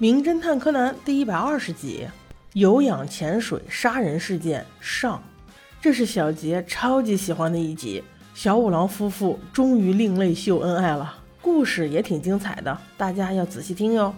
名侦探柯南第一百二十集：有氧潜水杀人事件上。这是小杰超级喜欢的一集，小五郎夫妇终于另类秀恩爱了，故事也挺精彩的，大家要仔细听哟。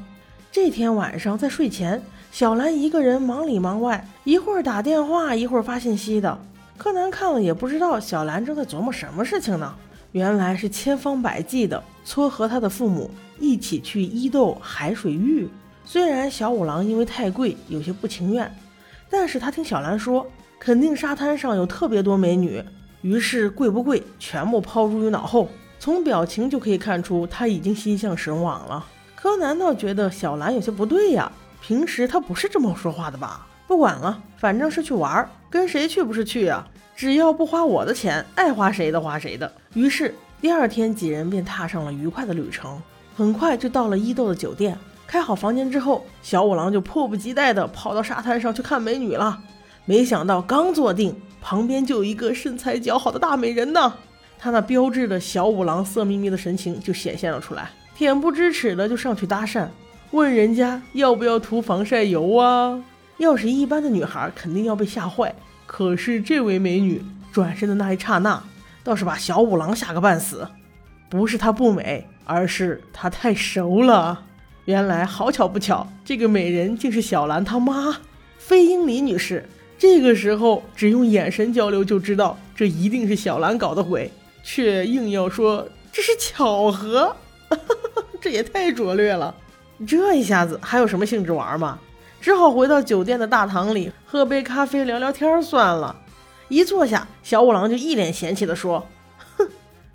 这天晚上在睡前，小兰一个人忙里忙外，一会儿打电话，一会儿发信息的。柯南看了也不知道小兰正在琢磨什么事情呢，原来是千方百计的撮合他的父母一起去伊豆海水浴。虽然小五郎因为太贵有些不情愿，但是他听小兰说，肯定沙滩上有特别多美女，于是贵不贵全部抛诸于脑后。从表情就可以看出他已经心向神往了。柯南倒觉得小兰有些不对呀，平时他不是这么说话的吧？不管了，反正是去玩，跟谁去不是去呀？只要不花我的钱，爱花谁的花谁的。于是第二天几人便踏上了愉快的旅程，很快就到了伊豆的酒店。开好房间之后，小五郎就迫不及待地跑到沙滩上去看美女了。没想到刚坐定，旁边就有一个身材姣好的大美人呢。他那标志的小五郎色眯眯的神情就显现了出来，恬不知耻的就上去搭讪，问人家要不要涂防晒油啊？要是一般的女孩，肯定要被吓坏。可是这位美女转身的那一刹那，倒是把小五郎吓个半死。不是她不美，而是她太熟了。原来好巧不巧，这个美人竟是小兰他妈，飞鹰里女士。这个时候只用眼神交流就知道，这一定是小兰搞的鬼，却硬要说这是巧合，这也太拙劣了。这一下子还有什么兴致玩吗？只好回到酒店的大堂里喝杯咖啡聊聊天算了。一坐下，小五郎就一脸嫌弃地说。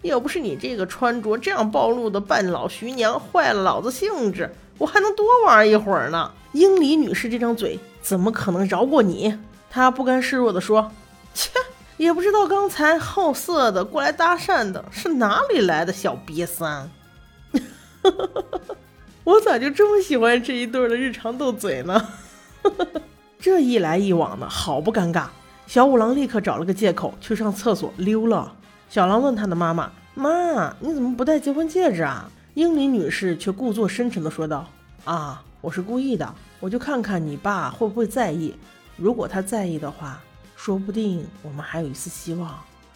要不是你这个穿着这样暴露的半老徐娘坏了老子兴致，我还能多玩一会儿呢。英里女士这张嘴怎么可能饶过你？她不甘示弱地说：“切，也不知道刚才好色的过来搭讪的是哪里来的小瘪三。”我咋就这么喜欢这一对的日常斗嘴呢？这一来一往的好不尴尬。小五郎立刻找了个借口去上厕所溜了。小狼问他的妈妈：“妈，你怎么不戴结婚戒指啊？”英里女士却故作深沉地说道：“啊，我是故意的，我就看看你爸会不会在意。如果他在意的话，说不定我们还有一丝希望。”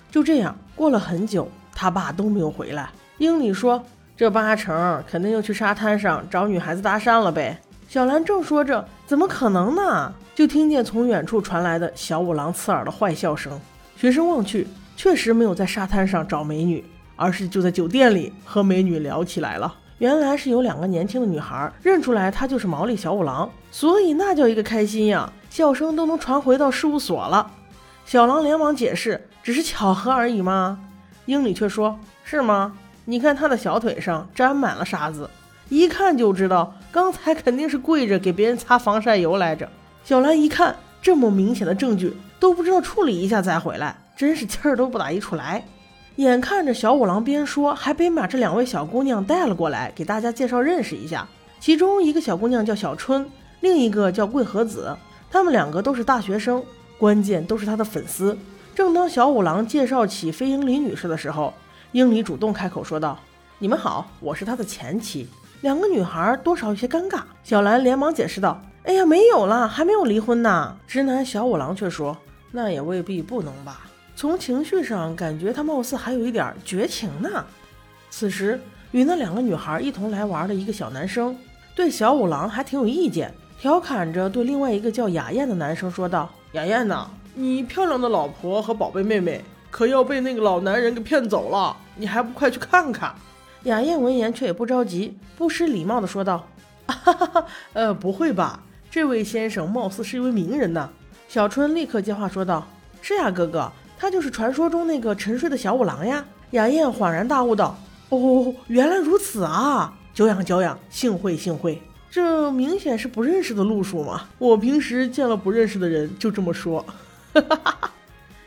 就这样过了很久，他爸都没有回来。英里说：“这八成肯定又去沙滩上找女孩子搭讪了呗。”小兰正说着：“怎么可能呢？”就听见从远处传来的小五郎刺耳的坏笑声。学生望去。确实没有在沙滩上找美女，而是就在酒店里和美女聊起来了。原来是有两个年轻的女孩认出来他就是毛利小五郎，所以那叫一个开心呀！笑声都能传回到事务所了。小狼连忙解释，只是巧合而已嘛。英里却说：“是吗？你看他的小腿上沾满了沙子，一看就知道刚才肯定是跪着给别人擦防晒油来着。”小兰一看这么明显的证据，都不知道处理一下再回来。真是气儿都不打一处来，眼看着小五郎边说，还边把这两位小姑娘带了过来，给大家介绍认识一下。其中一个小姑娘叫小春，另一个叫桂和子，她们两个都是大学生，关键都是他的粉丝。正当小五郎介绍起飞鹰里女士的时候，英里主动开口说道：“你们好，我是他的前妻。”两个女孩多少有些尴尬。小兰连忙解释道：“哎呀，没有了，还没有离婚呢。”直男小五郎却说：“那也未必不能吧。”从情绪上感觉他貌似还有一点绝情呢。此时与那两个女孩一同来玩的一个小男生对小五郎还挺有意见，调侃着对另外一个叫雅燕的男生说道：“雅燕呐，你漂亮的老婆和宝贝妹妹可要被那个老男人给骗走了，你还不快去看看？”雅燕闻言却也不着急，不失礼貌的说道：“哈哈哈，呃，不会吧？这位先生貌似是一位名人呢。”小春立刻接话说道：“是呀，哥哥。”他就是传说中那个沉睡的小五郎呀！雅燕恍然大悟道：“哦，原来如此啊！久仰久仰，幸会幸会。这明显是不认识的路数嘛！我平时见了不认识的人就这么说。”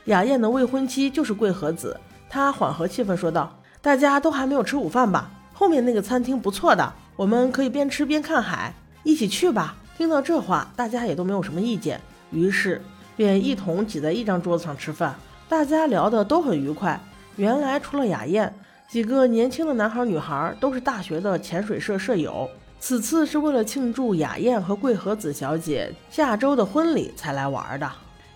雅燕的未婚妻就是桂和子，她缓和气氛说道：“大家都还没有吃午饭吧？后面那个餐厅不错的，我们可以边吃边看海，一起去吧。”听到这话，大家也都没有什么意见，于是便一同挤在一张桌子上吃饭。大家聊得都很愉快。原来除了雅燕，几个年轻的男孩女孩都是大学的潜水社舍友。此次是为了庆祝雅燕和桂和子小姐下周的婚礼才来玩的。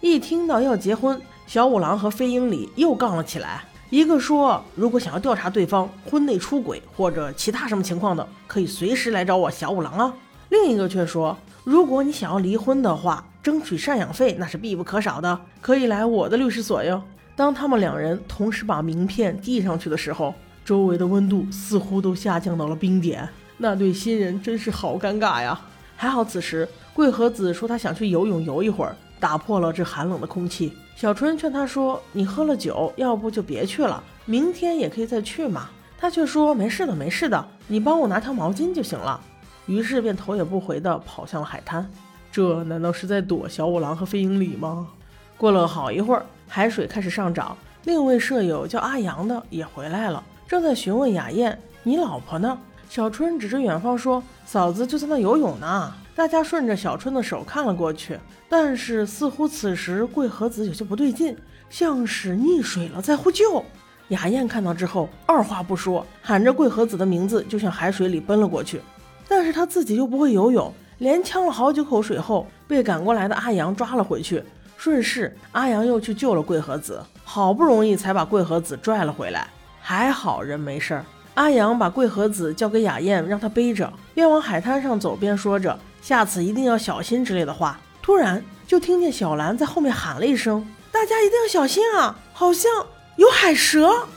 一听到要结婚，小五郎和飞鹰里又杠了起来。一个说，如果想要调查对方婚内出轨或者其他什么情况的，可以随时来找我小五郎啊。另一个却说，如果你想要离婚的话，争取赡养费那是必不可少的，可以来我的律师所哟。当他们两人同时把名片递上去的时候，周围的温度似乎都下降到了冰点。那对新人真是好尴尬呀！还好此时桂和子说他想去游泳游一会儿，打破了这寒冷的空气。小春劝他说：“你喝了酒，要不就别去了，明天也可以再去嘛。”他却说：“没事的，没事的，你帮我拿条毛巾就行了。”于是便头也不回地跑向了海滩。这难道是在躲小五郎和飞鹰里吗？过了好一会儿，海水开始上涨，另一位舍友叫阿阳的也回来了，正在询问雅燕：“你老婆呢？”小春指着远方说：“嫂子就在那游泳呢。”大家顺着小春的手看了过去，但是似乎此时桂和子有些不对劲，像是溺水了，在呼救。雅燕看到之后，二话不说，喊着桂和子的名字就向海水里奔了过去。但是她自己又不会游泳，连呛了好几口水后，被赶过来的阿阳抓了回去。顺势，阿阳又去救了桂和子，好不容易才把桂和子拽了回来。还好人没事儿。阿阳把桂和子交给雅燕，让她背着，边往海滩上走边说着“下次一定要小心”之类的话。突然，就听见小兰在后面喊了一声：“大家一定要小心啊，好像有海蛇！”